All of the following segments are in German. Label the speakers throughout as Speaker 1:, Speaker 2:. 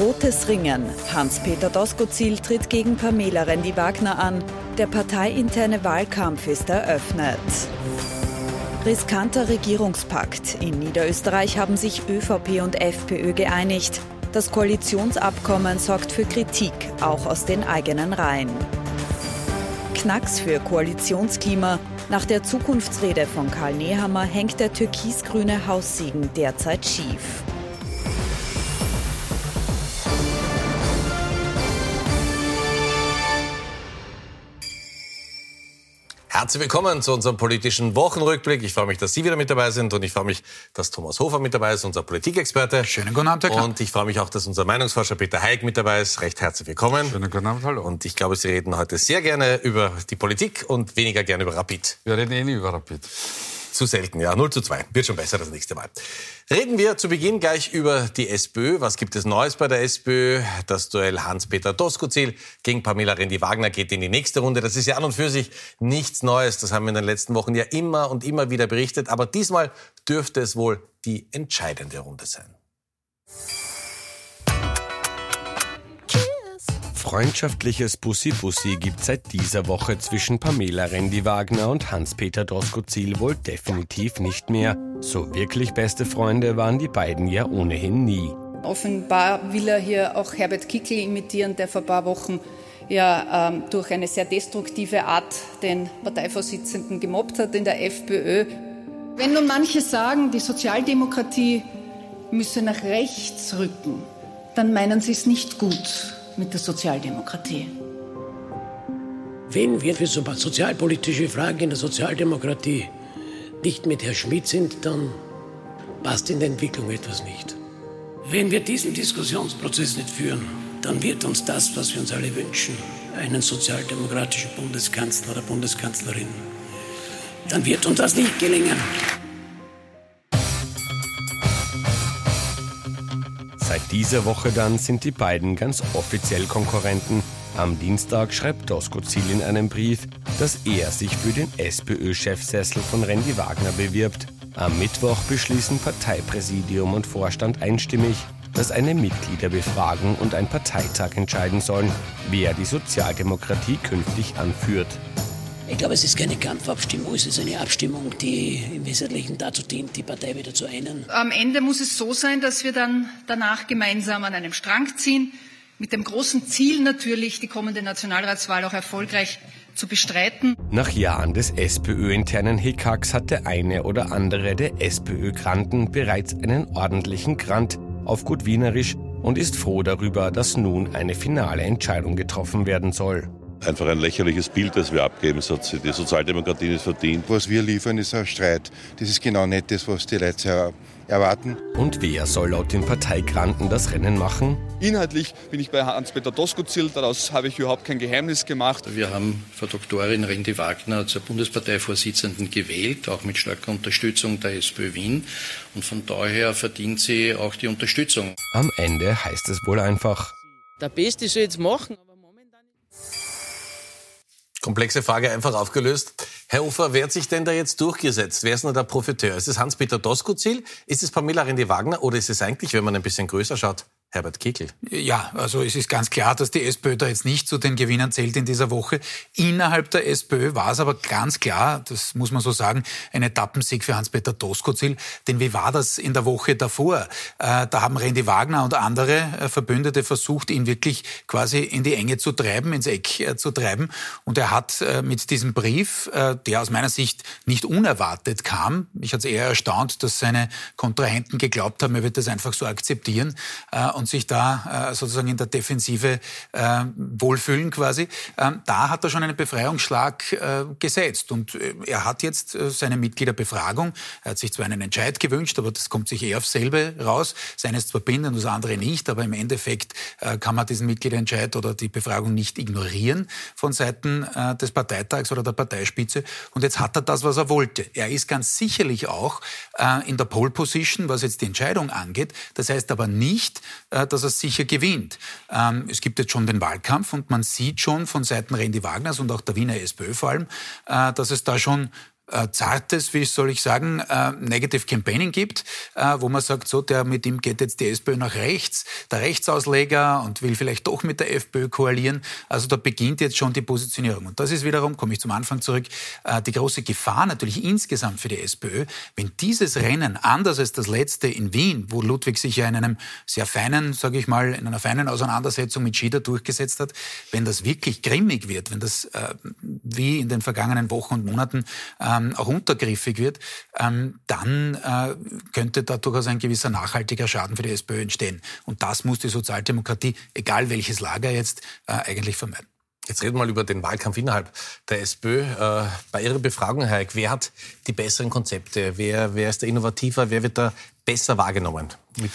Speaker 1: Rotes Ringen. Hans-Peter Doskozil tritt gegen Pamela Rendi-Wagner an. Der parteiinterne Wahlkampf ist eröffnet. Riskanter Regierungspakt. In Niederösterreich haben sich ÖVP und FPÖ geeinigt. Das Koalitionsabkommen sorgt für Kritik, auch aus den eigenen Reihen. Knacks für Koalitionsklima. Nach der Zukunftsrede von Karl Nehammer hängt der türkisgrüne Haussegen derzeit schief.
Speaker 2: Herzlich willkommen zu unserem politischen Wochenrückblick. Ich freue mich, dass Sie wieder mit dabei sind und ich freue mich, dass Thomas Hofer mit dabei ist, unser Politikexperte.
Speaker 3: Schönen guten Abend, Herr
Speaker 2: Klapp. Und ich freue mich auch, dass unser Meinungsforscher Peter Heik mit dabei ist. Recht herzlich willkommen.
Speaker 3: Schönen guten Abend, hallo.
Speaker 2: Und ich glaube, Sie reden heute sehr gerne über die Politik und weniger gerne über Rapid.
Speaker 3: Wir reden eh nie über Rapid.
Speaker 2: Zu selten, ja. 0 zu 2. Wird schon besser das nächste Mal. Reden wir zu Beginn gleich über die SPÖ. Was gibt es Neues bei der SPÖ? Das Duell Hans-Peter Doskozil gegen Pamela Rendi-Wagner geht in die nächste Runde. Das ist ja an und für sich nichts Neues. Das haben wir in den letzten Wochen ja immer und immer wieder berichtet. Aber diesmal dürfte es wohl die entscheidende Runde sein.
Speaker 4: Freundschaftliches Bussi-Bussi gibt seit dieser Woche zwischen Pamela Rendi-Wagner und Hans-Peter Doskozil wohl definitiv nicht mehr. So wirklich beste Freunde waren die beiden ja ohnehin nie.
Speaker 5: Offenbar will er hier auch Herbert Kickl imitieren, der vor ein paar Wochen ja ähm, durch eine sehr destruktive Art den Parteivorsitzenden gemobbt hat in der FPÖ. Wenn nun manche sagen, die Sozialdemokratie müsse nach rechts rücken, dann meinen sie es nicht gut mit der Sozialdemokratie.
Speaker 6: Wenn wir für so sozialpolitische Fragen in der Sozialdemokratie nicht mit Herrn Schmidt sind, dann passt in der Entwicklung etwas nicht. Wenn wir diesen Diskussionsprozess nicht führen, dann wird uns das, was wir uns alle wünschen, einen sozialdemokratischen Bundeskanzler oder Bundeskanzlerin, dann wird uns das nicht gelingen.
Speaker 4: Seit dieser Woche dann sind die beiden ganz offiziell Konkurrenten. Am Dienstag schreibt Doskozil in einem Brief, dass er sich für den SPÖ-Chefsessel von Randy Wagner bewirbt. Am Mittwoch beschließen Parteipräsidium und Vorstand einstimmig, dass eine Mitgliederbefragung und ein Parteitag entscheiden sollen, wer die Sozialdemokratie künftig anführt.
Speaker 6: Ich glaube, es ist keine Kampfabstimmung, es ist eine Abstimmung, die im Wesentlichen dazu dient, die Partei wieder zu einen.
Speaker 5: Am Ende muss es so sein, dass wir dann danach gemeinsam an einem Strang ziehen, mit dem großen Ziel natürlich, die kommende Nationalratswahl auch erfolgreich zu bestreiten.
Speaker 4: Nach Jahren des SPÖ-internen Hickhacks hat der eine oder andere der SPÖ-Granten bereits einen ordentlichen Grant auf gut Wienerisch und ist froh darüber, dass nun eine finale Entscheidung getroffen werden soll
Speaker 7: einfach ein lächerliches Bild, das wir abgeben. Die Sozialdemokratie nicht verdient.
Speaker 8: Was wir liefern, ist ein Streit. Das ist genau nicht das, was die Leute erwarten.
Speaker 4: Und wer soll laut den Parteigranten das Rennen machen?
Speaker 9: Inhaltlich bin ich bei Hans-Peter Doskozil, daraus habe ich überhaupt kein Geheimnis gemacht.
Speaker 10: Wir haben Frau Doktorin Rendi Wagner zur Bundesparteivorsitzenden gewählt, auch mit starker Unterstützung der SPÖ Wien. Und von daher verdient sie auch die Unterstützung.
Speaker 4: Am Ende heißt es wohl einfach.
Speaker 11: Der Beste soll jetzt machen.
Speaker 2: Komplexe Frage einfach aufgelöst. Herr Ufer, wer hat sich denn da jetzt durchgesetzt? Wer ist denn der Profiteur? Ist es Hans-Peter Doskozil? Ist es Pamela Rendi-Wagner? Oder ist es eigentlich, wenn man ein bisschen größer schaut, Herbert Kickl.
Speaker 3: Ja, also es ist ganz klar, dass die SPÖ da jetzt nicht zu den Gewinnern zählt in dieser Woche. Innerhalb der SPÖ war es aber ganz klar, das muss man so sagen, ein Etappensieg für Hans-Peter Doskozil. Denn wie war das in der Woche davor? Äh, da haben Randy Wagner und andere äh, Verbündete versucht, ihn wirklich quasi in die Enge zu treiben, ins Eck äh, zu treiben. Und er hat mit diesem Brief, der aus meiner Sicht nicht unerwartet kam, mich hat es eher erstaunt, dass seine Kontrahenten geglaubt haben, er wird das einfach so akzeptieren sich da äh, sozusagen in der Defensive äh, wohlfühlen quasi, ähm, da hat er schon einen Befreiungsschlag äh, gesetzt. Und er hat jetzt seine Mitgliederbefragung, er hat sich zwar einen Entscheid gewünscht, aber das kommt sich eher auf selbe raus. Seines zwar bindend, das andere nicht, aber im Endeffekt kann man diesen Mitgliederentscheid oder die Befragung nicht ignorieren von Seiten des Parteitags oder der Parteispitze. Und jetzt hat er das, was er wollte. Er ist ganz sicherlich auch in der Pole Position, was jetzt die Entscheidung angeht. Das heißt aber nicht, dass er sicher gewinnt. Ähm, es gibt jetzt schon den Wahlkampf und man sieht schon von Seiten Randy Wagners und auch der Wiener SPÖ vor allem, äh, dass es da schon äh, zartes, wie soll ich sagen, äh, Negative Campaigning gibt, äh, wo man sagt, so, der mit ihm geht jetzt die SPÖ nach rechts, der Rechtsausleger und will vielleicht doch mit der FPÖ koalieren. Also da beginnt jetzt schon die Positionierung. Und das ist wiederum, komme ich zum Anfang zurück, äh, die große Gefahr natürlich insgesamt für die SPÖ, wenn dieses Rennen, anders als das letzte in Wien, wo Ludwig sich ja in einem sehr feinen, sage ich mal, in einer feinen Auseinandersetzung mit Schieder durchgesetzt hat, wenn das wirklich grimmig wird, wenn das äh, wie in den vergangenen Wochen und Monaten ähm, auch untergriffig wird, ähm, dann äh, könnte da durchaus ein gewisser nachhaltiger Schaden für die SPÖ entstehen. Und das muss die Sozialdemokratie, egal welches Lager jetzt, äh, eigentlich vermeiden.
Speaker 2: Jetzt reden wir mal über den Wahlkampf innerhalb der SPÖ. Äh, bei Ihrer Befragung, Herr Eick, wer hat die besseren Konzepte? Wer, wer ist da innovativer? Wer wird da besser wahrgenommen? Mit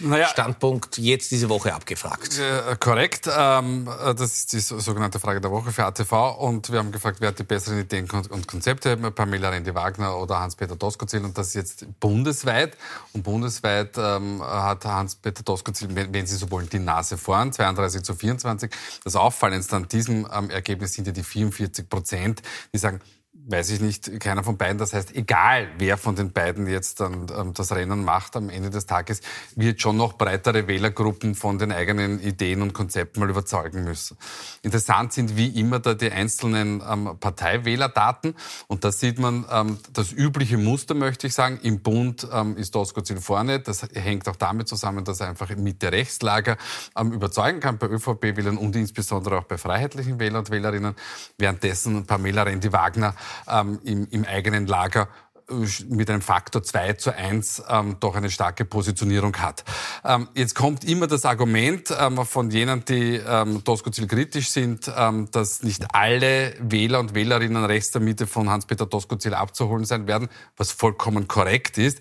Speaker 2: naja, Standpunkt jetzt diese Woche abgefragt.
Speaker 12: Äh, korrekt. Ähm, das ist die sogenannte Frage der Woche für ATV. Und wir haben gefragt, wer hat die besseren Ideen und Konzepte? Pamela Rendi-Wagner oder Hans-Peter Doskozil. Und das ist jetzt bundesweit. Und bundesweit ähm, hat Hans-Peter Doskozil, wenn Sie so wollen, die Nase vorn, 32 zu 24. Das Auffallendste an diesem ähm, Ergebnis sind ja die 44 Prozent, die sagen, weiß ich nicht, keiner von beiden. Das heißt, egal wer von den beiden jetzt dann ähm, das Rennen macht, am Ende des Tages wird schon noch breitere Wählergruppen von den eigenen Ideen und Konzepten mal überzeugen müssen. Interessant sind wie immer da die einzelnen ähm, Parteiwählerdaten und da sieht man ähm, das übliche Muster, möchte ich sagen. Im Bund ähm, ist Doskozil vorne. Das hängt auch damit zusammen, dass er einfach mit der Rechtslager ähm, überzeugen kann bei ÖVP-Wählern und insbesondere auch bei freiheitlichen Wählern und Wählerinnen. Währenddessen Pamela Rendi-Wagner ähm, im, im eigenen Lager äh, mit einem Faktor 2 zu 1 ähm, doch eine starke Positionierung hat. Ähm, jetzt kommt immer das Argument ähm, von jenen, die ähm, Doskozil kritisch sind, ähm, dass nicht alle Wähler und Wählerinnen rechts der Mitte von Hans-Peter Doskozil abzuholen sein werden, was vollkommen korrekt ist.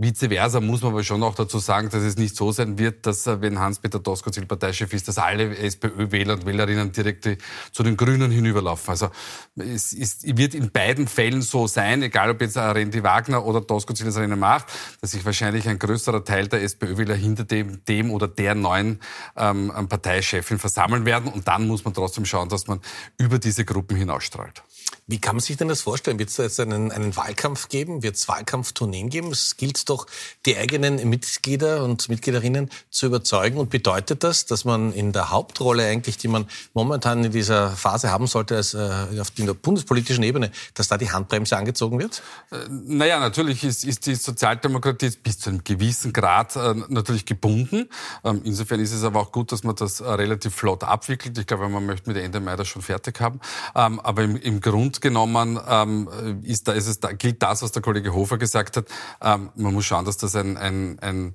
Speaker 12: Vice versa muss man aber schon auch dazu sagen, dass es nicht so sein wird, dass äh, wenn Hans-Peter Doskozil Parteichef ist, dass alle SPÖ-Wähler und Wählerinnen direkt zu den Grünen hinüberlaufen. Also es ist, wird in beiden Fällen so sein, egal ob jetzt Rendi Wagner oder Doskozil das Rennen macht, dass sich wahrscheinlich ein größerer Teil der SPÖ-Wähler hinter dem, dem oder der neuen ähm, Parteichefin versammeln werden. Und dann muss man trotzdem schauen, dass man über diese Gruppen hinausstrahlt.
Speaker 2: Wie kann man sich denn das vorstellen? Wird es jetzt einen, einen Wahlkampf geben? Wird es Wahlkampftourneen geben? Es gilt doch, die eigenen Mitglieder und Mitgliederinnen zu überzeugen. Und bedeutet das, dass man in der Hauptrolle eigentlich, die man momentan in dieser Phase haben sollte, als, äh, auf der bundespolitischen Ebene, dass da die Handbremse angezogen wird?
Speaker 12: Äh, naja, natürlich ist, ist die Sozialdemokratie bis zu einem gewissen Grad äh, natürlich gebunden. Ähm, insofern ist es aber auch gut, dass man das äh, relativ flott abwickelt. Ich glaube, man möchte mit Ende Mai das schon fertig haben. Ähm, aber im, im Grund genommen ähm, ist da, ist es, da, gilt das, was der Kollege Hofer gesagt hat. Ähm, man muss schauen, dass das ein, ein, ein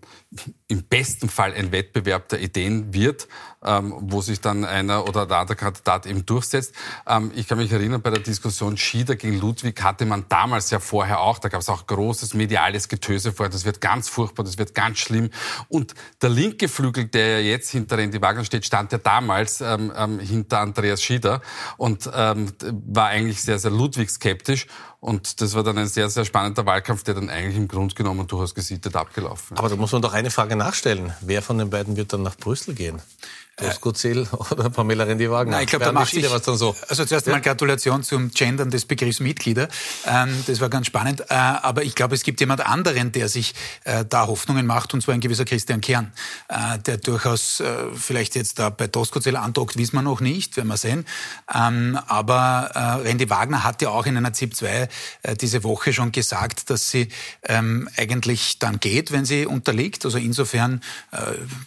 Speaker 12: im besten Fall ein Wettbewerb der Ideen wird, ähm, wo sich dann einer oder der andere Kandidat eben durchsetzt. Ähm, ich kann mich erinnern, bei der Diskussion Schieder gegen Ludwig hatte man damals ja vorher auch, da gab es auch großes mediales Getöse vorher, das wird ganz furchtbar, das wird ganz schlimm. Und der linke Flügel, der ja jetzt hinter Randy Wagner steht, stand ja damals ähm, ähm, hinter Andreas Schieder und war eigentlich sehr, sehr Ludwig skeptisch. Und das war dann ein sehr, sehr spannender Wahlkampf, der dann eigentlich im Grunde genommen durchaus gesittet abgelaufen ist.
Speaker 2: Aber da muss man doch eine Frage nachstellen. Wer von den beiden wird dann nach Brüssel gehen? Doskozil oder Pamela Rendi-Wagner?
Speaker 3: Nein, ich glaube, da macht sich, was dann so. Also zuerst ja. mal Gratulation zum Gendern des Begriffs Mitglieder. Ähm, das war ganz spannend. Äh, aber ich glaube, es gibt jemand anderen, der sich äh, da Hoffnungen macht, und zwar ein gewisser Christian Kern, äh, der durchaus äh, vielleicht jetzt da bei Doskozil andockt, wissen wir noch nicht, werden wir sehen. Ähm, aber äh, Rendi Wagner hat ja auch in einer ZIP 2 äh, diese Woche schon gesagt, dass sie ähm, eigentlich dann geht, wenn sie unterliegt. Also insofern, äh,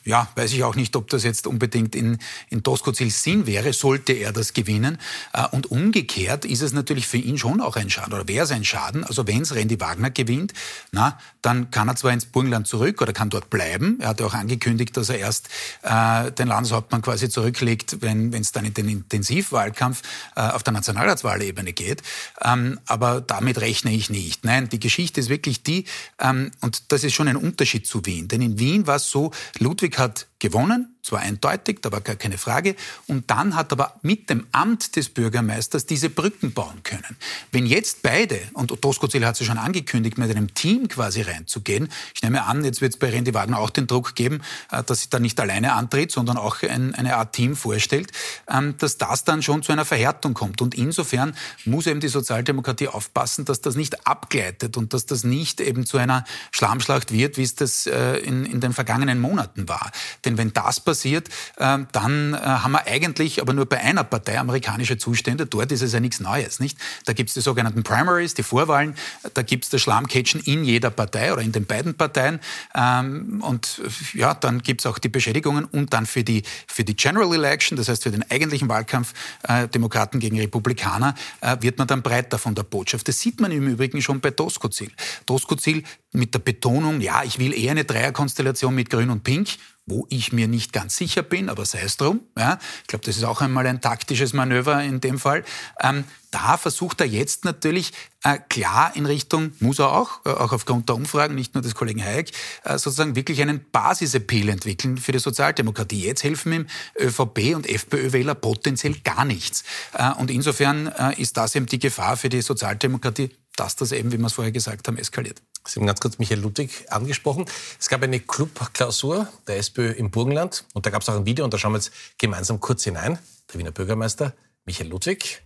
Speaker 3: ja, weiß ich auch nicht, ob das jetzt unbedingt unbedingt in, in Doskozils Sinn wäre, sollte er das gewinnen. Äh, und umgekehrt ist es natürlich für ihn schon auch ein Schaden, oder wäre es ein Schaden. Also wenn es Randy Wagner gewinnt, na, dann kann er zwar ins Burgenland zurück oder kann dort bleiben. Er hat ja auch angekündigt, dass er erst äh, den Landeshauptmann quasi zurücklegt, wenn es dann in den Intensivwahlkampf äh, auf der Nationalratswahlebene geht. Ähm, aber damit rechne ich nicht. Nein, die Geschichte ist wirklich die, ähm, und das ist schon ein Unterschied zu Wien. Denn in Wien war es so, Ludwig hat gewonnen, zwar eindeutig, da war gar keine Frage. Und dann hat aber mit dem Amt des Bürgermeisters diese Brücken bauen können. Wenn jetzt beide, und Doskozil hat es schon angekündigt, mit einem Team quasi reinzugehen, ich nehme an, jetzt wird es bei Randy Wagner auch den Druck geben, äh, dass sie da nicht alleine antritt, sondern auch ein, eine Art Team vorstellt, ähm, dass das dann schon zu einer Verhärtung kommt. Und insofern muss eben die Sozialdemokratie aufpassen, dass das nicht abgleitet und dass das nicht eben zu einer Schlammschlacht wird, wie es das äh, in, in den vergangenen Monaten war. Denn wenn das passiert, äh, dann äh, haben wir eigentlich aber nur bei einer Partei amerikanische Zustände. Dort ist es ja nichts Neues. Nicht? Da gibt es die sogenannten Primaries, die Vorwahlen. Da gibt es das Schlammcatchen in jeder Partei oder in den beiden Parteien. Ähm, und ja, dann gibt es auch die Beschädigungen und dann für die, für die General Election, das heißt für den eigentlichen Wahlkampf äh, Demokraten gegen Republikaner, äh, wird man dann breiter von der Botschaft. Das sieht man im Übrigen schon bei Doskozil. Doskozil mit der Betonung, ja, ich will eher eine Dreierkonstellation mit Grün und Pink wo ich mir nicht ganz sicher bin, aber sei es drum. Ja, ich glaube, das ist auch einmal ein taktisches Manöver in dem Fall. Ähm, da versucht er jetzt natürlich äh, klar in Richtung, muss er auch, äh, auch aufgrund der Umfragen, nicht nur des Kollegen Hayek, äh, sozusagen wirklich einen Basisappeal entwickeln für die Sozialdemokratie. Jetzt helfen ihm ÖVP und FPÖ-Wähler potenziell gar nichts. Äh, und insofern äh, ist das eben die Gefahr für die Sozialdemokratie, dass das eben, wie wir es vorher gesagt haben, eskaliert.
Speaker 2: Sie haben ganz kurz Michael Ludwig angesprochen. Es gab eine Clubklausur der SPÖ im Burgenland und da gab es auch ein Video und da schauen wir jetzt gemeinsam kurz hinein. Der Wiener Bürgermeister Michael Ludwig.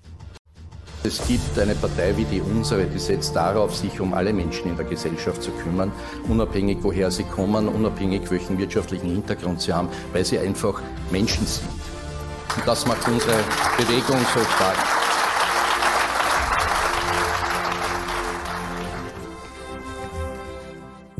Speaker 13: Es gibt eine Partei wie die unsere, die setzt darauf, sich um alle Menschen in der Gesellschaft zu kümmern, unabhängig woher sie kommen, unabhängig welchen wirtschaftlichen Hintergrund sie haben, weil sie einfach Menschen sind. Und das macht unsere Bewegung so stark.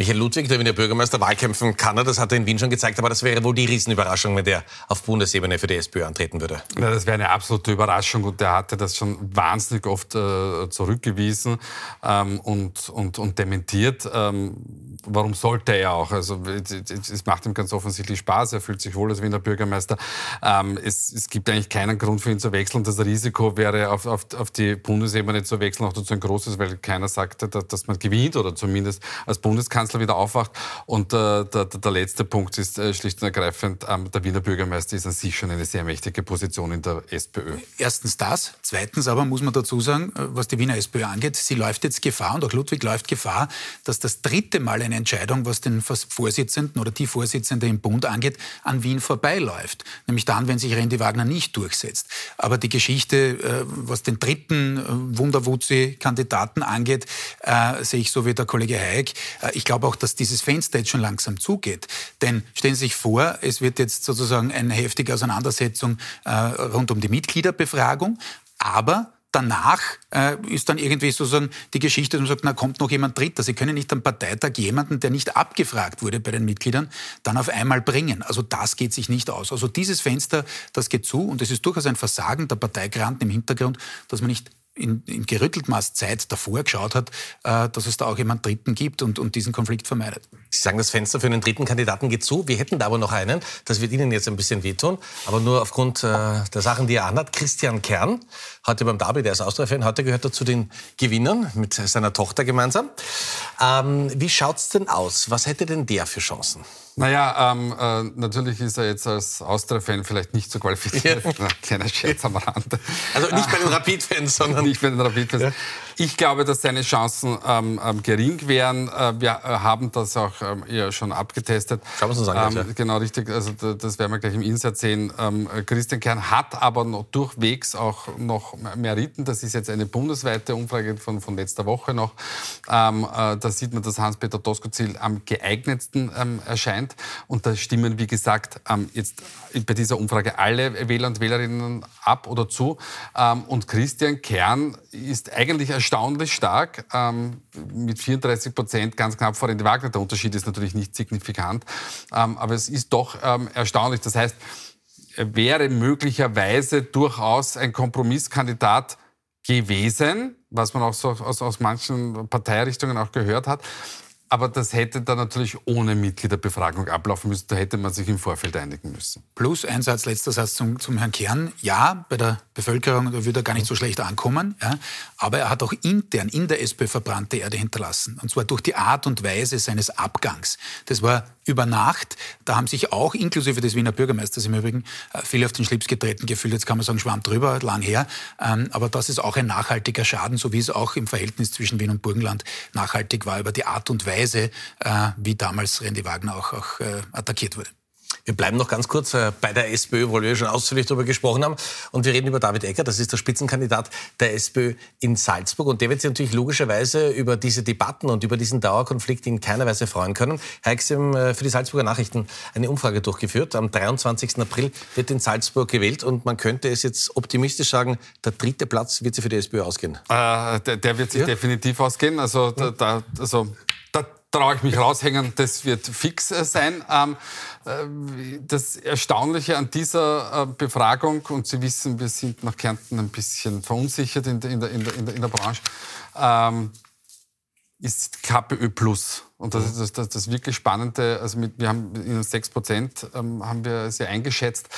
Speaker 2: Michael Ludwig, der Wiener Bürgermeister, Wahlkämpfen kann er, das hat er in Wien schon gezeigt, aber das wäre wohl die Riesenüberraschung, wenn der auf Bundesebene für die SPÖ antreten würde.
Speaker 12: Ja, das wäre eine absolute Überraschung und der hatte das schon wahnsinnig oft äh, zurückgewiesen ähm, und, und, und dementiert. Ähm, warum sollte er auch? Also es macht ihm ganz offensichtlich Spaß, er fühlt sich wohl als Wiener Bürgermeister. Ähm, es, es, gibt eigentlich keinen Grund für ihn zu wechseln. Das Risiko wäre, auf, auf, auf die Bundesebene zu wechseln, auch dazu ein großes, weil keiner sagte, dass, dass man gewinnt oder zumindest als Bundeskanzler Kanzler wieder aufwacht. Und äh, der, der, letzte Punkt ist äh, schlicht und ergreifend, ähm, der Wiener Bürgermeister ist an sich schon eine sehr mächtige Position in der SPÖ.
Speaker 3: Erstens das. Zweitens aber muss man dazu sagen, äh, was die Wiener SPÖ angeht, sie läuft jetzt Gefahr und auch Ludwig läuft Gefahr, dass das dritte Mal eine Entscheidung, was den Vorsitzenden oder die Vorsitzende im Bund angeht, an Wien vorbeiläuft. Nämlich dann, wenn sich Randy Wagner nicht durchsetzt. Aber die Geschichte, äh, was den dritten äh, Wunderwutzi-Kandidaten angeht, sehe ich so wie der Kollege Hayek. Ich glaube, glaube auch, dass dieses Fenster jetzt schon langsam zugeht. Denn stellen Sie sich vor, es wird jetzt sozusagen eine heftige Auseinandersetzung äh, rund um die Mitgliederbefragung, aber danach äh, ist dann irgendwie sozusagen die Geschichte, dass man sagt, na kommt noch jemand dritter. Sie können nicht am Parteitag jemanden, der nicht abgefragt wurde bei den Mitgliedern, dann auf einmal bringen. Also das geht sich nicht aus. Also dieses Fenster, das geht zu und es ist durchaus ein Versagen der Parteigranten im Hintergrund, dass man nicht in, in gerüttelt Maß Zeit davor geschaut hat, äh, dass es da auch jemand Dritten gibt und, und diesen Konflikt vermeidet.
Speaker 2: Sie sagen, das Fenster für einen dritten Kandidaten geht zu. Wir hätten da aber noch einen. Das wird Ihnen jetzt ein bisschen wehtun, aber nur aufgrund äh, der Sachen, die er anhat. Christian Kern, heute beim Derby, der ist Austria-Fan, heute gehört er zu den Gewinnern mit seiner Tochter gemeinsam. Ähm, wie schaut's denn aus? Was hätte denn der für Chancen?
Speaker 12: Naja, ähm, äh, natürlich ist er jetzt als Austria-Fan vielleicht nicht so qualifiziert. Ja. Kleiner Scherz am Rande.
Speaker 2: Also nicht bei den Rapid-Fans, sondern...
Speaker 12: Nicht bei den Rapid-Fans. Ja. Ich glaube, dass seine Chancen ähm, ähm, gering wären. Äh, wir äh, haben das auch ähm, ja schon abgetestet.
Speaker 2: Schauen wir uns das an.
Speaker 12: Ähm. Genau, richtig. Also das werden wir gleich im Insert sehen. Ähm, Christian Kern hat aber noch durchwegs auch noch Meriten. Das ist jetzt eine bundesweite Umfrage von, von letzter Woche noch. Ähm, äh, da sieht man, dass Hans-Peter Doskozil am geeignetsten ähm, erscheint. Und da stimmen, wie gesagt, ähm, jetzt bei dieser Umfrage alle Wähler und Wählerinnen ab oder zu. Und Christian Kern ist eigentlich erstaunlich erstaunlich stark, ähm, mit 34 Prozent ganz knapp vor Randy Wagner. Der Unterschied ist natürlich nicht signifikant, ähm, aber es ist doch ähm, erstaunlich. Das heißt, er wäre möglicherweise durchaus ein Kompromisskandidat gewesen, was man auch so aus, aus manchen Parteirichtungen auch gehört hat. Aber das hätte dann natürlich ohne Mitgliederbefragung ablaufen müssen. Da hätte man sich im Vorfeld einigen müssen.
Speaker 3: Plus ein Satz, letzter Satz zum, zum Herrn Kern. Ja, bei der Bevölkerung würde er gar nicht so schlecht ankommen. Ja, aber er hat auch intern in der SPÖ verbrannte Erde hinterlassen. Und zwar durch die Art und Weise seines Abgangs. Das war über Nacht. Da haben sich auch, inklusive des Wiener Bürgermeisters im Übrigen, äh, viele auf den Schlips getreten gefühlt. Jetzt kann man sagen, Schwamm drüber, lang her. Ähm, aber das ist auch ein nachhaltiger Schaden, so wie es auch im Verhältnis zwischen Wien und Burgenland nachhaltig war, über die Art und Weise, äh, wie damals Randy Wagner auch, auch äh, attackiert wurde.
Speaker 2: Wir bleiben noch ganz kurz äh, bei der SPÖ, wo wir schon ausführlich darüber gesprochen haben. Und wir reden über David Ecker, das ist der Spitzenkandidat der SPÖ in Salzburg. Und der wird sich natürlich logischerweise über diese Debatten und über diesen Dauerkonflikt in keiner Weise freuen können. Herr Exim, äh, für die Salzburger Nachrichten eine Umfrage durchgeführt. Am 23. April wird in Salzburg gewählt und man könnte es jetzt optimistisch sagen, der dritte Platz wird sich für die SPÖ ausgehen.
Speaker 12: Äh, der, der, wird sich ja? definitiv ausgehen. Also, da, da, also traue ich mich raushängen, das wird fix äh, sein. Ähm, äh, das Erstaunliche an dieser äh, Befragung, und Sie wissen, wir sind nach Kärnten ein bisschen verunsichert in der, in der, in der, in der Branche, ähm, ist KPÖ Plus. Und das ist das, das, das wirklich Spannende. Also mit, wir haben in 6 Prozent ähm, haben wir sie eingeschätzt.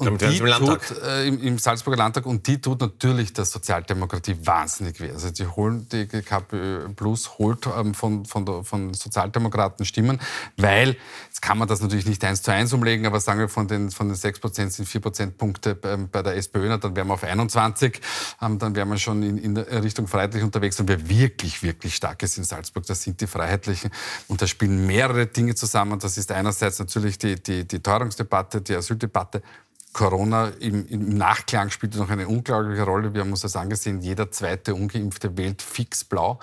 Speaker 12: Ähm, und die im, tut, äh, im, im, Salzburger Landtag und die tut natürlich der Sozialdemokratie wahnsinnig weh. Also die holen die KPÖ Plus holt ähm, von, von, der, von Sozialdemokraten Stimmen, weil jetzt kann man das natürlich nicht eins zu eins umlegen, aber sagen wir von den von den sechs Prozent sind vier Prozentpunkte bei, bei der SPÖ, dann wären wir auf 21, ähm, dann wären wir schon in, in Richtung Freiheitlich unterwegs und wer wirklich wirklich stark ist in Salzburg, das sind die Freiheitlichen und da spielen mehrere Dinge zusammen. Das ist einerseits natürlich die die, die Teuerungsdebatte, die Asyldebatte Corona im, im, Nachklang spielt noch eine unglaubliche Rolle. Wir haben uns das angesehen, jeder zweite Ungeimpfte wählt fix blau.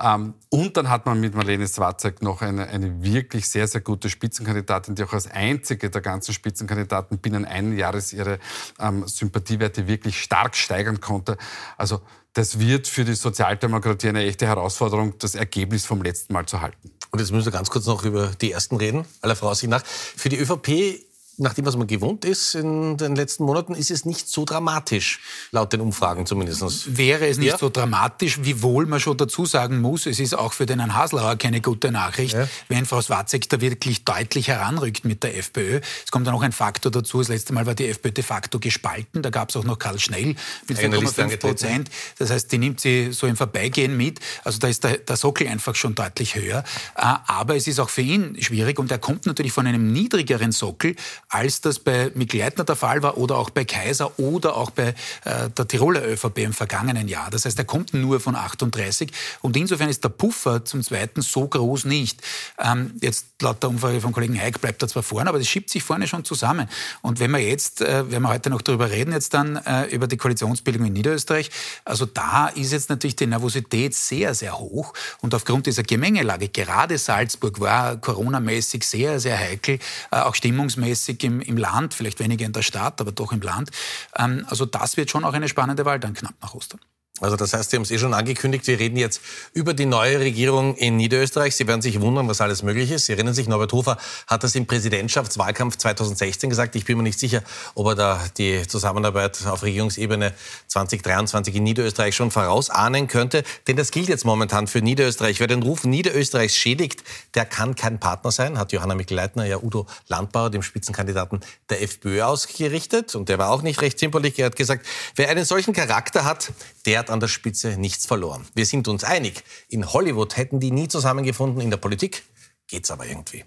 Speaker 12: Ähm, und dann hat man mit Marlene Swarzek noch eine, eine wirklich sehr, sehr gute Spitzenkandidatin, die auch als einzige der ganzen Spitzenkandidaten binnen eines Jahres ihre ähm, Sympathiewerte wirklich stark steigern konnte. Also das wird für die Sozialdemokratie eine echte Herausforderung, das Ergebnis vom letzten Mal zu halten.
Speaker 2: Und jetzt müssen wir ganz kurz noch über die ersten reden, aller Voraussicht nach. Für die ÖVP nach dem, was man gewohnt ist in den letzten Monaten, ist es nicht so dramatisch, laut den Umfragen zumindest.
Speaker 3: Wäre es nicht ja? so dramatisch, wiewohl man schon dazu sagen muss, es ist auch für den Herrn Haslauer keine gute Nachricht, ja. wenn Frau Swatzek da wirklich deutlich heranrückt mit der FPÖ. Es kommt dann noch ein Faktor dazu, das letzte Mal war die FPÖ de facto gespalten, da gab es auch noch Karl Schnell mit 4,5 Prozent. Das heißt, die nimmt sie so im Vorbeigehen mit. Also da ist der, der Sockel einfach schon deutlich höher. Äh, aber es ist auch für ihn schwierig und er kommt natürlich von einem niedrigeren Sockel, als das bei Mikl Leitner der Fall war oder auch bei Kaiser oder auch bei äh, der Tiroler ÖVP im vergangenen Jahr. Das heißt, er kommt nur von 38 und insofern ist der Puffer zum Zweiten so groß nicht. Ähm, jetzt laut der Umfrage von Kollegen Heik bleibt er zwar vorne, aber das schiebt sich vorne schon zusammen. Und wenn wir jetzt, äh, wenn wir heute noch darüber reden, jetzt dann äh, über die Koalitionsbildung in Niederösterreich, also da ist jetzt natürlich die Nervosität sehr, sehr hoch und aufgrund dieser Gemengelage, gerade Salzburg war coronamäßig sehr, sehr heikel, äh, auch stimmungsmäßig Politik im, im Land, vielleicht weniger in der Stadt, aber doch im Land. Ähm, also das wird schon auch eine spannende Wahl dann knapp nach Ostern.
Speaker 2: Also das heißt, Sie haben es eh schon angekündigt, wir reden jetzt über die neue Regierung in Niederösterreich. Sie werden sich wundern, was alles möglich ist. Sie erinnern sich, Norbert Hofer hat das im Präsidentschaftswahlkampf 2016 gesagt. Ich bin mir nicht sicher, ob er da die Zusammenarbeit auf Regierungsebene 2023 in Niederösterreich schon vorausahnen könnte. Denn das gilt jetzt momentan für Niederösterreich. Wer den Ruf Niederösterreichs schädigt, der kann kein Partner sein, hat Johanna Mikl-Leitner ja Udo Landbauer, dem Spitzenkandidaten der FPÖ, ausgerichtet. Und der war auch nicht recht zimperlich. Er hat gesagt, wer einen solchen Charakter hat, der hat an der Spitze nichts verloren. Wir sind uns einig, in Hollywood hätten die nie zusammengefunden, in der Politik geht's aber irgendwie.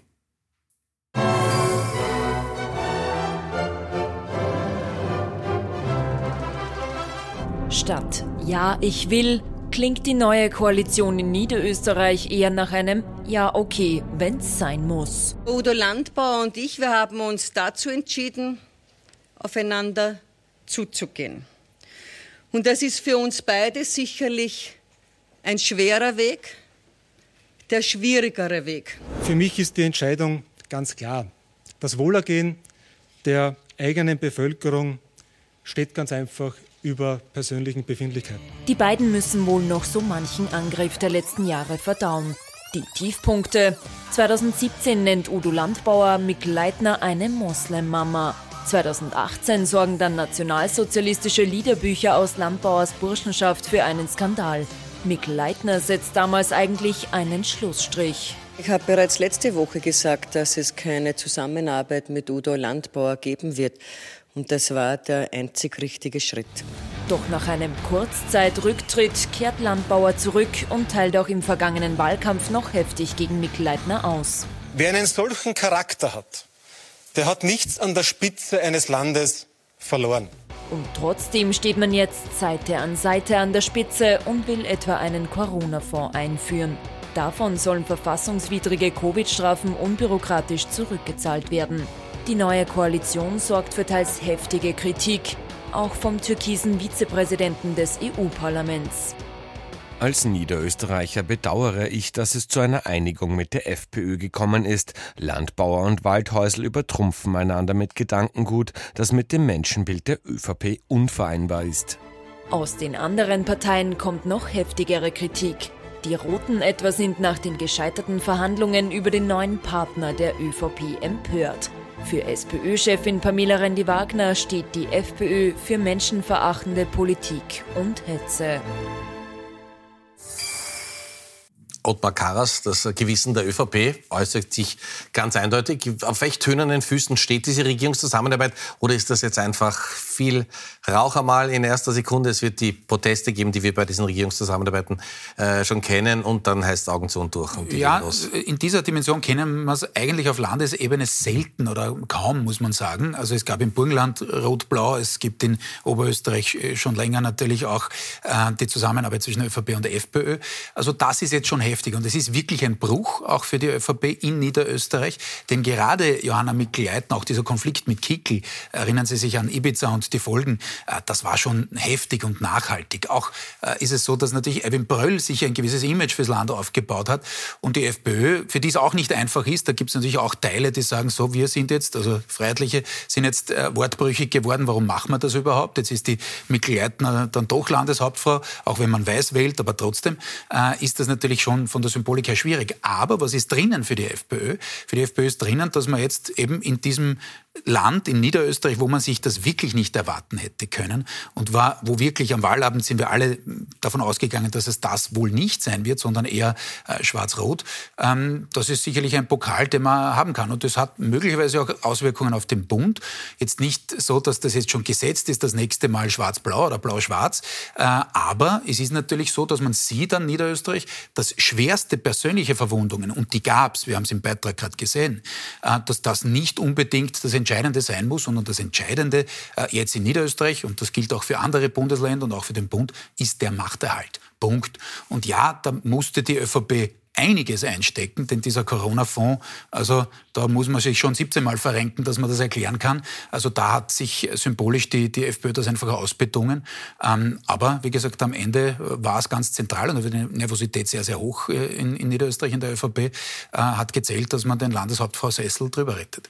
Speaker 1: Statt Ja, ich will klingt die neue Koalition in Niederösterreich eher nach einem Ja, okay, wenn's sein muss.
Speaker 14: Udo Landbauer und ich, wir haben uns dazu entschieden, aufeinander zuzugehen. Und das ist für uns beide sicherlich ein schwerer Weg, der schwierigere Weg.
Speaker 15: Für mich ist die Entscheidung ganz klar. Das Wohlergehen der eigenen Bevölkerung steht ganz einfach über persönlichen Befindlichkeiten.
Speaker 1: Die beiden müssen wohl noch so manchen Angriff der letzten Jahre verdauen. Die Tiefpunkte. 2017 nennt Udo Landbauer Mick Leitner eine Moslemmama. 2018 sorgen dann nationalsozialistische Liederbücher aus Landbauers Burschenschaft für einen Skandal. Mick Leitner setzt damals eigentlich einen Schlussstrich.
Speaker 14: Ich habe bereits letzte Woche gesagt, dass es keine Zusammenarbeit mit Udo Landbauer geben wird. Und das war der einzig richtige Schritt.
Speaker 16: Doch nach einem Kurzzeitrücktritt kehrt Landbauer zurück und teilt auch im vergangenen Wahlkampf noch heftig gegen Mikl-Leitner aus.
Speaker 17: Wer einen solchen Charakter hat, der hat nichts an der Spitze eines Landes verloren.
Speaker 16: Und trotzdem steht man jetzt Seite an Seite an der Spitze und will etwa einen Corona-Fonds einführen. Davon sollen verfassungswidrige Covid-Strafen unbürokratisch zurückgezahlt werden. Die neue Koalition sorgt für teils heftige Kritik, auch vom türkisen Vizepräsidenten des EU-Parlaments.
Speaker 4: Als Niederösterreicher bedauere ich, dass es zu einer Einigung mit der FPÖ gekommen ist. Landbauer und Waldhäusl übertrumpfen einander mit Gedankengut, das mit dem Menschenbild der ÖVP unvereinbar ist.
Speaker 16: Aus den anderen Parteien kommt noch heftigere Kritik. Die Roten etwa sind nach den gescheiterten Verhandlungen über den neuen Partner der ÖVP empört. Für SPÖ-Chefin Pamela Rendi-Wagner steht die FPÖ für menschenverachtende Politik und Hetze.
Speaker 2: Ottmar Karas, das Gewissen der ÖVP, äußert sich ganz eindeutig. Auf welch tönernen Füßen steht diese Regierungszusammenarbeit? Oder ist das jetzt einfach viel Rauch mal in erster Sekunde? Es wird die Proteste geben, die wir bei diesen Regierungszusammenarbeiten äh, schon kennen. Und dann heißt Augen zu und durch. Und
Speaker 3: ja, in dieser Dimension kennen wir es eigentlich auf Landesebene selten oder kaum, muss man sagen. Also es gab im Burgenland Rot-Blau, es gibt in Oberösterreich äh, schon länger natürlich auch äh, die Zusammenarbeit zwischen ÖVP und der FPÖ. Also das ist jetzt schon heftig. Und es ist wirklich ein Bruch auch für die ÖVP in Niederösterreich. Denn gerade Johanna Mikl-Leitner, auch dieser Konflikt mit Kickel, erinnern Sie sich an Ibiza und die Folgen, äh, das war schon heftig und nachhaltig. Auch äh, ist es so, dass natürlich Erwin Bröll sich ein gewisses Image fürs Land aufgebaut hat. Und die FPÖ, für die es auch nicht einfach ist, da gibt es natürlich auch Teile, die sagen, so, wir sind jetzt, also Freiheitliche, sind jetzt äh, wortbrüchig geworden. Warum machen wir das überhaupt? Jetzt ist die Mikl-Leitner dann doch Landeshauptfrau, auch wenn man weiß wählt, aber trotzdem ist das natürlich schon von, der Symbolik her schwierig. Aber was ist drinnen für die FPÖ? Für die FPÖ ist drinnen, dass man jetzt eben in diesem Land in Niederösterreich, wo man sich das wirklich nicht erwarten hätte können und war, wo wirklich am Wahlabend sind wir alle davon ausgegangen, dass es das wohl nicht sein wird, sondern eher äh, schwarz-rot. Ähm, das ist sicherlich ein Pokal, den man haben kann und das hat möglicherweise auch Auswirkungen auf den Bund. Jetzt nicht so, dass das jetzt schon gesetzt ist, das nächste Mal schwarz-blau oder blau-schwarz, äh, aber es ist natürlich so, dass man sieht an Niederösterreich, dass schwerste persönliche Verwundungen und die gab es, wir haben es im Beitrag gerade gesehen, äh, dass das nicht unbedingt das Entscheidende sein muss, sondern das Entscheidende äh, jetzt in Niederösterreich, und das gilt auch für andere Bundesländer und auch für den Bund, ist der Machterhalt. Punkt. Und ja, da musste die ÖVP einiges einstecken, denn dieser Corona-Fonds, also da muss man sich schon 17 Mal verrenken, dass man das erklären kann. Also da hat sich symbolisch die, die FPÖ das einfach ausbedungen. Ähm, aber wie gesagt, am Ende war es ganz zentral und die Nervosität sehr, sehr hoch äh, in, in Niederösterreich in der ÖVP, äh, hat gezählt, dass man den Landeshauptfrau Sessel drüber rettet.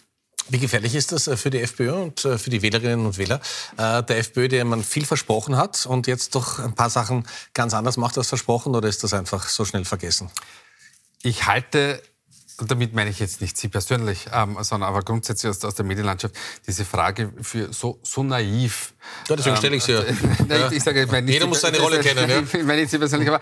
Speaker 2: Wie gefährlich ist das äh, für die FPÖ und äh, für die Wählerinnen und Wähler äh, der FPÖ, der man viel versprochen hat und jetzt doch ein paar Sachen ganz anders macht als versprochen, oder ist das einfach so schnell vergessen?
Speaker 12: Ich halte und damit meine ich jetzt nicht Sie persönlich, ähm, sondern aber grundsätzlich aus, aus, der Medienlandschaft, diese Frage für so, so naiv.
Speaker 2: Ja, deswegen stelle ich sie ja.
Speaker 12: Ich, ich sage, ich meine
Speaker 2: Jeder muss seine Rolle kennen. Ja?
Speaker 12: Ich meine Sie persönlich, aber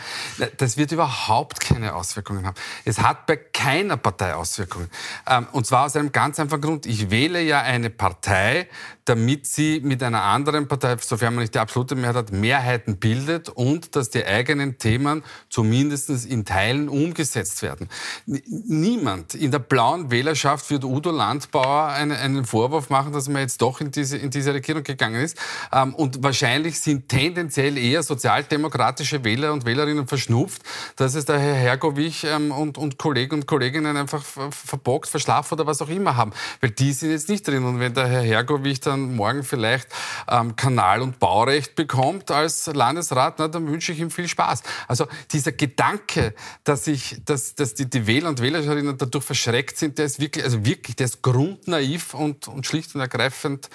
Speaker 12: das wird überhaupt keine Auswirkungen haben. Es hat bei keiner Partei Auswirkungen. Ähm, und zwar aus einem ganz einfachen Grund. Ich wähle ja eine Partei, damit sie mit einer anderen Partei, sofern man nicht die absolute Mehrheit hat, Mehrheiten bildet und dass die eigenen Themen zumindest in Teilen umgesetzt werden. Niemand in der blauen Wählerschaft wird Udo Landbauer einen, einen Vorwurf machen, dass man jetzt doch in diese, in diese Regierung gegangen ist. Ähm, und wahrscheinlich sind tendenziell eher sozialdemokratische Wähler und Wählerinnen verschnupft, dass es der Herr Hergovich ähm, und, und Kollegen und Kolleginnen einfach verbockt, verschlafen oder was auch immer haben. Weil die sind jetzt nicht drin. Und wenn der Herr Hergovich dann dann morgen vielleicht ähm, Kanal- und Baurecht bekommt als Landesrat, na, dann wünsche ich ihm viel Spaß. Also dieser Gedanke, dass, ich, dass, dass die, die Wähler und Wählerinnen dadurch verschreckt sind, der ist wirklich, also wirklich, der ist grundnaiv und, und schlicht und ergreifend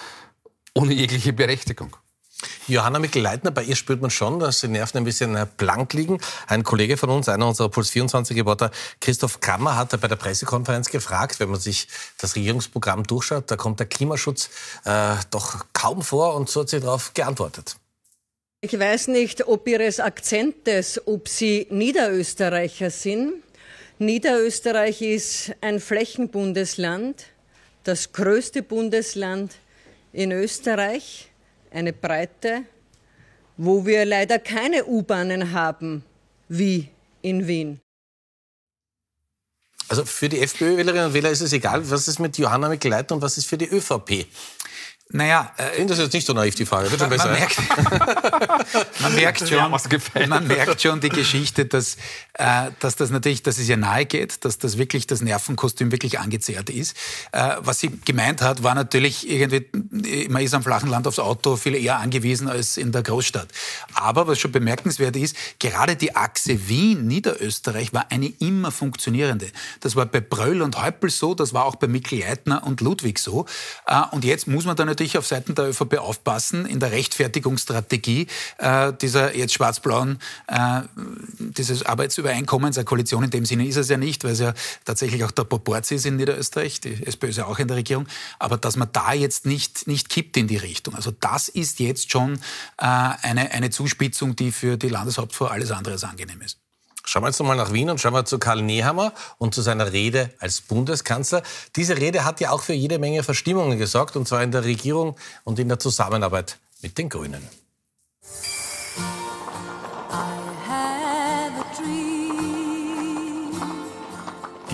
Speaker 12: ohne jegliche Berechtigung.
Speaker 2: Johanna Mikl-Leitner, bei ihr spürt man schon, dass die Nerven ein bisschen blank liegen. Ein Kollege von uns, einer unserer Puls24-Reporter, Christoph Kammer, hat bei der Pressekonferenz gefragt, wenn man sich das Regierungsprogramm durchschaut, da kommt der Klimaschutz äh, doch kaum vor und so hat sie darauf geantwortet.
Speaker 14: Ich weiß nicht, ob Ihres Akzentes, ob Sie Niederösterreicher sind. Niederösterreich ist ein Flächenbundesland, das größte Bundesland in Österreich, eine Breite, wo wir leider keine U-Bahnen haben wie in Wien.
Speaker 2: Also für die FPÖ-Wählerinnen und Wähler ist es egal, was ist mit Johanna Mikl-Leitner und was ist für die ÖVP.
Speaker 3: Naja,
Speaker 2: äh, das ist jetzt nicht so naiv, die Frage. Wird schon besser.
Speaker 3: Man merkt, man merkt, schon, man merkt schon die Geschichte, dass, äh, dass das natürlich, dass es ihr nahe geht, dass das wirklich das Nervenkostüm wirklich angezehrt ist. Äh, was sie gemeint hat, war natürlich irgendwie, man ist am flachen Land aufs Auto viel eher angewiesen als in der Großstadt. Aber was schon bemerkenswert ist, gerade die Achse Wien-Niederösterreich war eine immer funktionierende. Das war bei Bröll und Häupl so, das war auch bei Mikl Leitner und Ludwig so. Äh, und jetzt muss man dann natürlich auf Seiten der ÖVP aufpassen in der Rechtfertigungsstrategie äh, dieser jetzt schwarz-blauen, äh, dieses Arbeitsübereinkommens, eine Koalition in dem Sinne ist es ja nicht, weil es ja tatsächlich auch der Proporz ist in Niederösterreich, die SPÖ ist ja auch in der Regierung, aber dass man da jetzt nicht, nicht kippt in die Richtung. Also das ist jetzt schon äh, eine, eine Zuspitzung, die für die Landeshauptfrau alles andere als angenehm ist.
Speaker 2: Schauen wir jetzt nochmal nach Wien und schauen wir zu Karl Nehammer und zu seiner Rede als Bundeskanzler. Diese Rede hat ja auch für jede Menge Verstimmungen gesorgt, und zwar in der Regierung und in der Zusammenarbeit mit den Grünen.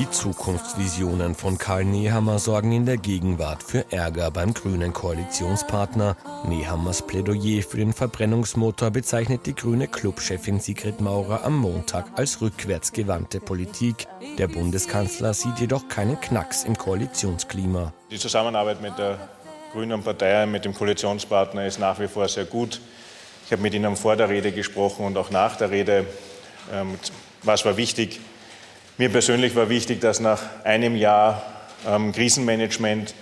Speaker 4: Die Zukunftsvisionen von Karl Nehammer sorgen in der Gegenwart für Ärger beim grünen Koalitionspartner. Nehammers Plädoyer für den Verbrennungsmotor bezeichnet die grüne Clubchefin Sigrid Maurer am Montag als rückwärtsgewandte Politik. Der Bundeskanzler sieht jedoch keinen Knacks im Koalitionsklima.
Speaker 18: Die Zusammenarbeit mit der Grünen Partei, mit dem Koalitionspartner ist nach wie vor sehr gut. Ich habe mit Ihnen vor der Rede gesprochen und auch nach der Rede. Ähm, was war wichtig? Mir persönlich war wichtig, dass nach einem Jahr ähm, Krisenmanagement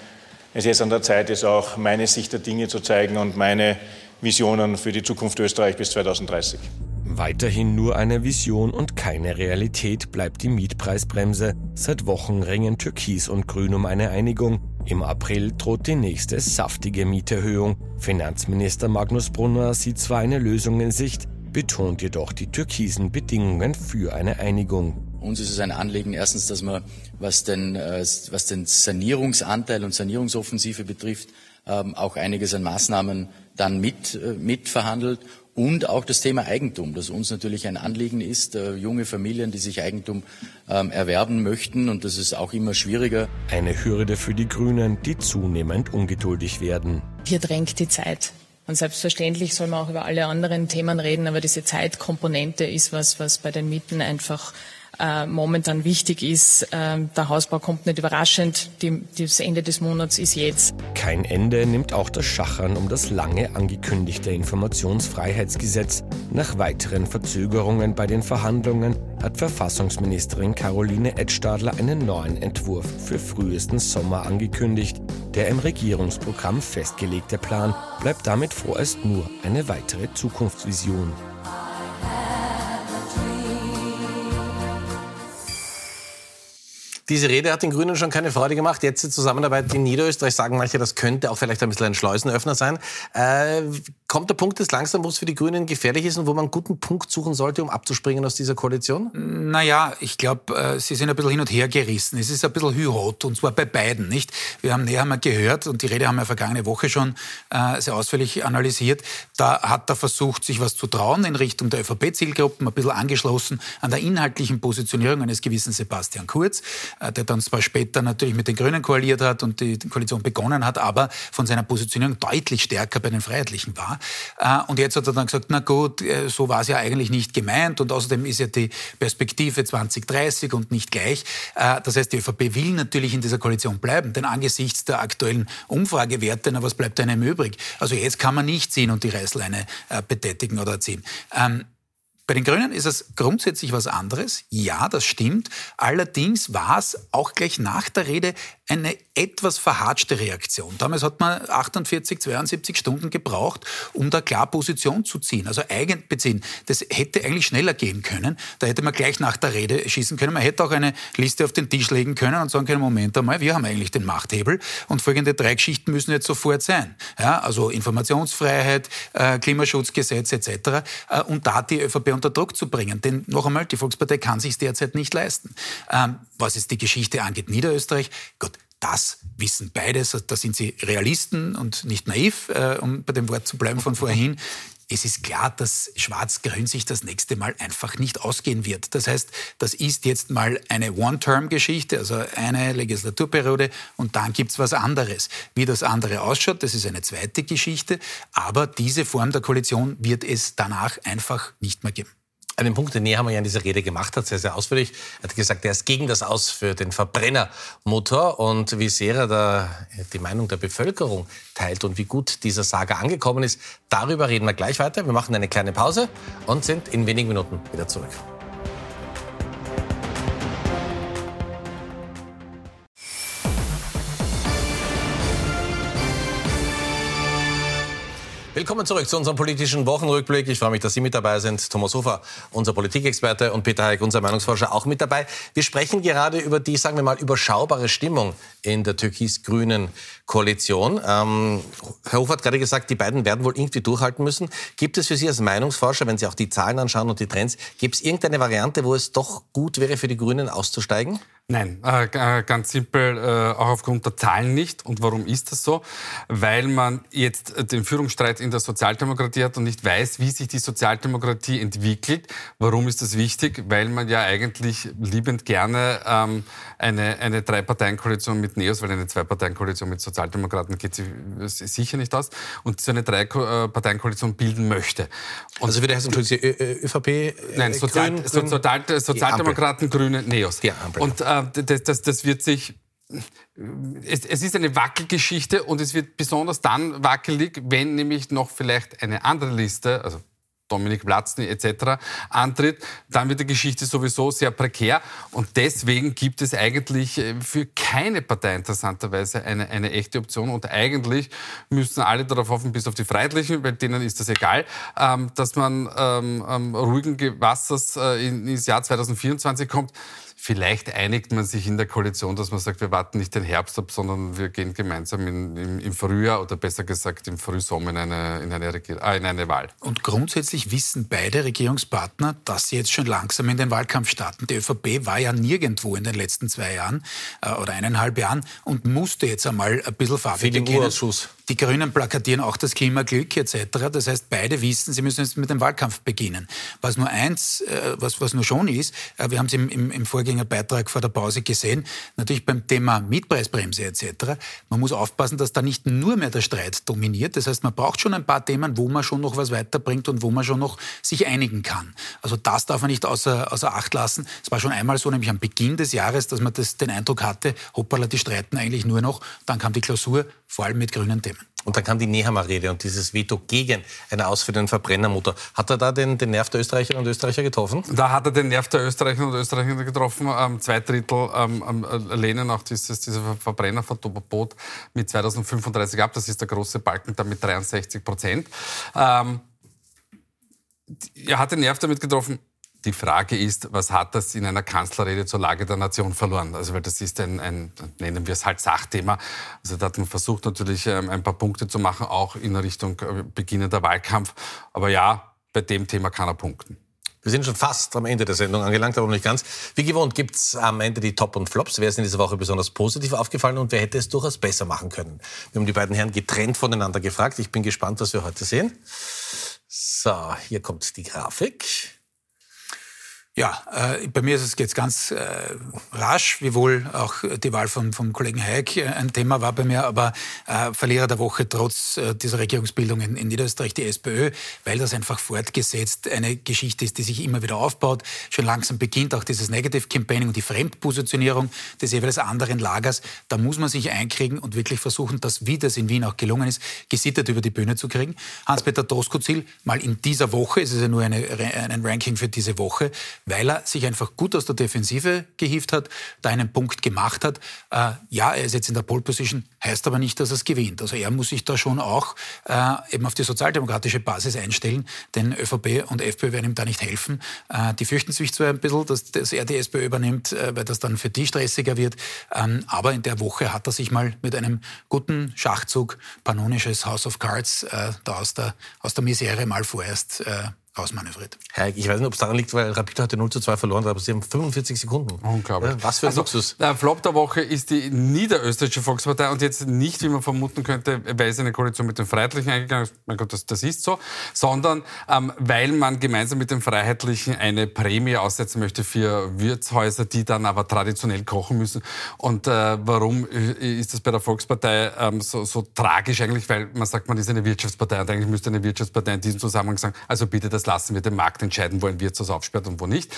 Speaker 18: es jetzt an der Zeit ist, auch meine Sicht der Dinge zu zeigen und meine Visionen für die Zukunft Österreich bis 2030.
Speaker 4: Weiterhin nur eine Vision und keine Realität bleibt die Mietpreisbremse. Seit Wochen ringen Türkis und Grün um eine Einigung. Im April droht die nächste saftige Mieterhöhung. Finanzminister Magnus Brunner sieht zwar eine Lösung in Sicht, betont jedoch die türkisen Bedingungen für eine Einigung.
Speaker 19: Uns ist es ein Anliegen, erstens, dass man, was den, äh, was den Sanierungsanteil und Sanierungsoffensive betrifft, ähm, auch einiges an Maßnahmen dann mit, äh, mitverhandelt und auch das Thema Eigentum, das uns natürlich ein Anliegen ist, äh, junge Familien, die sich Eigentum ähm, erwerben möchten und das ist auch immer schwieriger.
Speaker 4: Eine Hürde für die Grünen, die zunehmend ungeduldig werden.
Speaker 20: Hier drängt die Zeit. Und selbstverständlich soll man auch über alle anderen Themen reden, aber diese Zeitkomponente ist was, was bei den Mieten einfach äh, momentan wichtig ist. Äh, der Hausbau kommt nicht überraschend. Die, das Ende des Monats ist jetzt.
Speaker 4: Kein Ende nimmt auch das Schachern um das lange angekündigte Informationsfreiheitsgesetz. Nach weiteren Verzögerungen bei den Verhandlungen hat Verfassungsministerin Caroline Edstadler einen neuen Entwurf für frühestens Sommer angekündigt. Der im Regierungsprogramm festgelegte Plan bleibt damit vorerst nur eine weitere Zukunftsvision.
Speaker 2: Diese Rede hat den Grünen schon keine Freude gemacht. Jetzt die Zusammenarbeit in Niederösterreich sagen manche, das könnte auch vielleicht ein bisschen ein Schleusenöffner sein. Äh, kommt der Punkt des langsam, wo es für die Grünen gefährlich ist und wo man einen guten Punkt suchen sollte, um abzuspringen aus dieser Koalition?
Speaker 3: Naja, ich glaube, äh, sie sind ein bisschen hin und her gerissen. Es ist ein bisschen hü-rot und zwar bei beiden, nicht? Wir haben näher mal gehört und die Rede haben wir vergangene Woche schon äh, sehr ausführlich analysiert. Da hat er versucht, sich was zu trauen in Richtung der ÖVP-Zielgruppen, ein bisschen angeschlossen an der inhaltlichen Positionierung eines gewissen Sebastian Kurz. Äh, der dann zwar später natürlich mit den Grünen koaliert hat und die Koalition begonnen hat, aber von seiner Positionierung deutlich stärker bei den Freiheitlichen war. Äh, und jetzt hat er dann gesagt, na gut, äh, so war es ja eigentlich nicht gemeint und außerdem ist ja die Perspektive 2030 und nicht gleich. Das heißt, die ÖVP will natürlich in dieser Koalition bleiben, denn angesichts der aktuellen Umfragewerte, na, was bleibt einem übrig? Also jetzt kann man nicht ziehen und die Reißleine betätigen oder ziehen. Ähm, bei den Grünen ist es grundsätzlich was anderes. Ja, das stimmt. Allerdings war es auch gleich nach der Rede eine etwas verhatschte Reaktion. Damals hat man 48, 72 Stunden gebraucht, um da klar Position zu ziehen. Also eigen beziehen. Das hätte eigentlich schneller gehen können. Da hätte man gleich nach der Rede schießen können. Man hätte auch eine Liste auf den Tisch legen können und sagen können, Moment einmal, wir haben eigentlich den Machthebel und folgende drei Geschichten müssen jetzt sofort sein. Ja, also Informationsfreiheit, äh, Klimaschutzgesetz etc. Äh, und da die ÖVP unter Druck zu bringen. Denn noch einmal, die Volkspartei kann sich derzeit nicht leisten. Was jetzt die Geschichte angeht, Niederösterreich, Gott, Das wissen beide, da sind sie Realisten und nicht naiv, äh, um bei dem Wort zu bleiben von vorhin es ist klar, dass Schwarz-Grün sich das nächste Mal einfach nicht ausgehen wird. Das heißt, das ist jetzt mal eine One-Term-Geschichte, also eine Legislaturperiode und dann gibt's was anderes. Wie das andere ausschaut, das ist eine zweite Geschichte, aber diese Form der Koalition wird es danach einfach nicht mehr geben.
Speaker 2: Einen Punkt, den Nehammer ja in dieser Rede gemacht hat, sehr, sehr ausführlich. Er hat gesagt, er ist gegen das Aus für den Verbrennermotor und wie sehr er da die Meinung der Bevölkerung teilt und wie gut dieser Saga angekommen ist. Darüber reden wir gleich weiter. Wir machen eine kleine Pause und sind in wenigen Minuten wieder zurück. Willkommen zurück zu unserem politischen Wochenrückblick. Ich freue mich, dass Sie mit dabei sind. Thomas Hofer, unser Politikexperte und Peter Heik, unser Meinungsforscher, auch mit dabei. Wir sprechen gerade über die, sagen wir mal, überschaubare Stimmung in der türkis-grünen Koalition. Ähm, Herr Hofer hat gerade gesagt, die beiden werden wohl irgendwie durchhalten müssen. Gibt es für Sie als Meinungsforscher, wenn Sie auch die Zahlen anschauen und die Trends, gibt es irgendeine Variante, wo es doch gut wäre für die Grünen auszusteigen?
Speaker 12: Nein, äh, äh, ganz simpel, äh, auch aufgrund der Zahlen nicht. Und warum ist das so? Weil man jetzt den Führungsstreit in der Sozialdemokratie hat und nicht weiß, wie sich die Sozialdemokratie entwickelt. Warum ist das wichtig? Weil man ja eigentlich liebend gerne ähm, eine, eine Drei-Parteien-Koalition mit Neos, weil eine Zwei-Parteien-Koalition mit Sozialdemokraten geht sie sicher nicht aus, und so eine Drei-Parteien-Koalition bilden möchte. Und
Speaker 2: also wie der heißt, Entschuldigung, ÖVP?
Speaker 12: Nein, Sozial, Grün, Sozial, Sozialdemokraten, Grüne, Neos. Ja, und äh, das, das, das wird sich es, es, ist eine Wackelgeschichte und es wird besonders dann wackelig, wenn nämlich noch vielleicht eine andere Liste, also Dominik Platzny etc. antritt, dann wird die Geschichte sowieso sehr prekär. Und deswegen gibt es eigentlich äh, für keine Partei interessanterweise eine, eine echte Option. Und eigentlich müssen alle darauf hoffen, bis auf die Freiheitlichen, weil denen ist das egal, ähm, dass man ähm, ruhigen Gewassers äh, ins Jahr 2024 kommt. Vielleicht einigt man sich in der Koalition, dass man sagt, wir warten nicht den Herbst ab, sondern wir gehen gemeinsam in, im, im, Frühjahr oder besser gesagt im Frühsommer in eine, in, eine äh, in eine Wahl.
Speaker 3: Und grundsätzlich wissen beide Regierungspartner, dass sie jetzt schon langsam in den Wahlkampf starten. Die ÖVP war ja nirgendwo in den letzten zwei Jahren äh, oder eineinhalb Jahren und musste jetzt einmal ein bisschen Farbe beginnen. Die Grünen plakatieren auch das Klimaglück etc. Das heißt, beide wissen, sie müssen jetzt mit dem Wahlkampf beginnen. Was nur eins, äh, was, was nur schon ist, äh, wir haben es im, im, im Vorgängerbeitrag vor der Pause gesehen, natürlich beim Thema Mietpreisbremse etc. Man muss aufpassen, dass da nicht nur mehr der Streit dominiert. Das heißt, man braucht schon ein paar Themen, wo man schon noch was weiterbringt und wo man schon noch sich einigen kann. Also das darf man nicht außer, außer Acht lassen. Es war schon einmal so, nämlich am Beginn des Jahres, dass man das, den Eindruck hatte, hoppala, die streiten eigentlich nur noch. Dann kam die Klausur, vor allem mit grünen Themen.
Speaker 2: Und dann kam die Nehammer-Rede und dieses Veto gegen eine ausführenden Verbrennermotor. Hat er da den, den Nerv der Österreicherinnen und Österreicher getroffen?
Speaker 12: Da hat er den Nerv der Österreicherinnen und Österreicher getroffen. Ähm, zwei Drittel ähm, äh, lehnen auch dieses, dieses Verbrennerverbot mit 2035 ab. Das ist der große Balken da mit 63 Prozent. Ähm, er hat den Nerv damit getroffen, die Frage ist, was hat das in einer Kanzlerrede zur Lage der Nation verloren? Also, weil das ist ein, ein nennen wir es halt Sachthema. Also, da hat man versucht, natürlich ähm, ein paar Punkte zu machen, auch in Richtung äh, beginnender Wahlkampf. Aber ja, bei dem Thema kann er punkten.
Speaker 2: Wir sind schon fast am Ende der Sendung angelangt, aber noch nicht ganz. Wie gewohnt gibt es am Ende die Top und Flops. Wer ist in dieser Woche besonders positiv aufgefallen und wer hätte es durchaus besser machen können? Wir haben die beiden Herren getrennt voneinander gefragt. Ich bin gespannt, was wir heute sehen. So, hier kommt die Grafik.
Speaker 3: Ja, äh, bei mir ist es jetzt ganz äh, rasch, wiewohl auch die Wahl von, vom Kollegen Hayek äh, ein Thema war bei mir, aber äh, Verlierer der Woche trotz äh, dieser Regierungsbildung in, in, Niederösterreich die SPÖ, weil das einfach fortgesetzt eine Geschichte ist, die sich immer wieder aufbaut. Schon langsam beginnt auch dieses Negative Campaigning und die Fremdpositionierung des jeweils anderen Lagers. Da muss man sich einkriegen und wirklich versuchen, dass, wie das in Wien auch gelungen ist, gesittet über die Bühne zu kriegen. Hans-Peter Doskozil, mal in dieser Woche, es ist ja nur eine, ein Ranking für diese Woche, weil er sich einfach gut aus der Defensive gehievt hat, da einen Punkt gemacht hat. Äh, ja, er ist jetzt in der Pole Position, heißt aber nicht, dass er es gewinnt. Also er muss sich da schon auch äh, eben auf die sozialdemokratische Basis einstellen, denn ÖVP und FPÖ werden ihm da nicht helfen. Äh, die fürchten sich zwar ein bisschen, dass, dass er die SPÖ übernimmt, äh, weil das dann für die stressiger wird, ähm, aber in der Woche hat er sich mal mit einem guten Schachzug, panonisches House of Cards, äh, da aus der, aus der Misere mal vorerst äh, rausmanövriert.
Speaker 2: Herr, ich weiß nicht, ob es daran liegt, weil Rapid heute 0 zu 2 verloren hat, aber sie haben 45 Sekunden.
Speaker 12: Unglaublich.
Speaker 2: Ja, was für ein
Speaker 12: also,
Speaker 2: Luxus.
Speaker 12: Der Flop der Woche ist die niederösterreichische Volkspartei und jetzt nicht, wie man vermuten könnte, weil sie eine Koalition mit den Freiheitlichen eingegangen ist, mein Gott, das, das ist so, sondern ähm, weil man gemeinsam mit den Freiheitlichen eine Prämie aussetzen möchte für Wirtshäuser, die dann aber traditionell kochen müssen. Und äh, warum ist das bei der Volkspartei ähm, so, so tragisch eigentlich? Weil man sagt, man ist eine Wirtschaftspartei und eigentlich müsste eine Wirtschaftspartei in diesem Zusammenhang sagen, also bitte, das lassen wir den Markt entscheiden, wo ein Wirtshaus aufsperrt und wo nicht.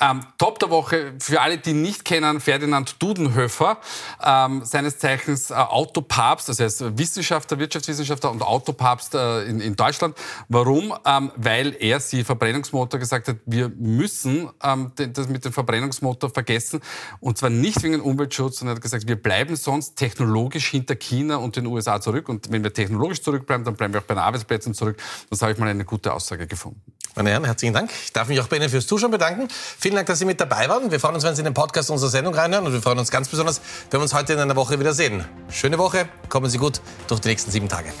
Speaker 12: Ähm, Top der Woche, für alle, die nicht kennen, Ferdinand Dudenhöfer, ähm, seines Zeichens äh, Autopapst, das heißt Wissenschaftler, Wirtschaftswissenschaftler und Autopapst äh, in, in, Deutschland. Warum? Ähm, weil er, sie Verbrennungsmotor, gesagt hat, wir müssen ähm, das mit dem Verbrennungsmotor vergessen und zwar nicht wegen Umweltschutz, sondern er hat gesagt, wir bleiben sonst technologisch hinter China und den USA zurück und wenn wir technologisch zurückbleiben, dann bleiben wir auch bei den Arbeitsplätzen zurück. Das habe ich mal eine gute Aussage gefunden.
Speaker 2: Meine Herren, herzlichen Dank. Ich darf mich auch bei Ihnen fürs Zuschauen bedanken. Vielen Dank, dass Sie mit dabei waren. Wir freuen uns, wenn Sie in den Podcast unserer Sendung reinhören und wir freuen uns ganz besonders, wenn wir uns heute in einer Woche wiedersehen. Schöne Woche, kommen Sie gut durch die nächsten sieben Tage.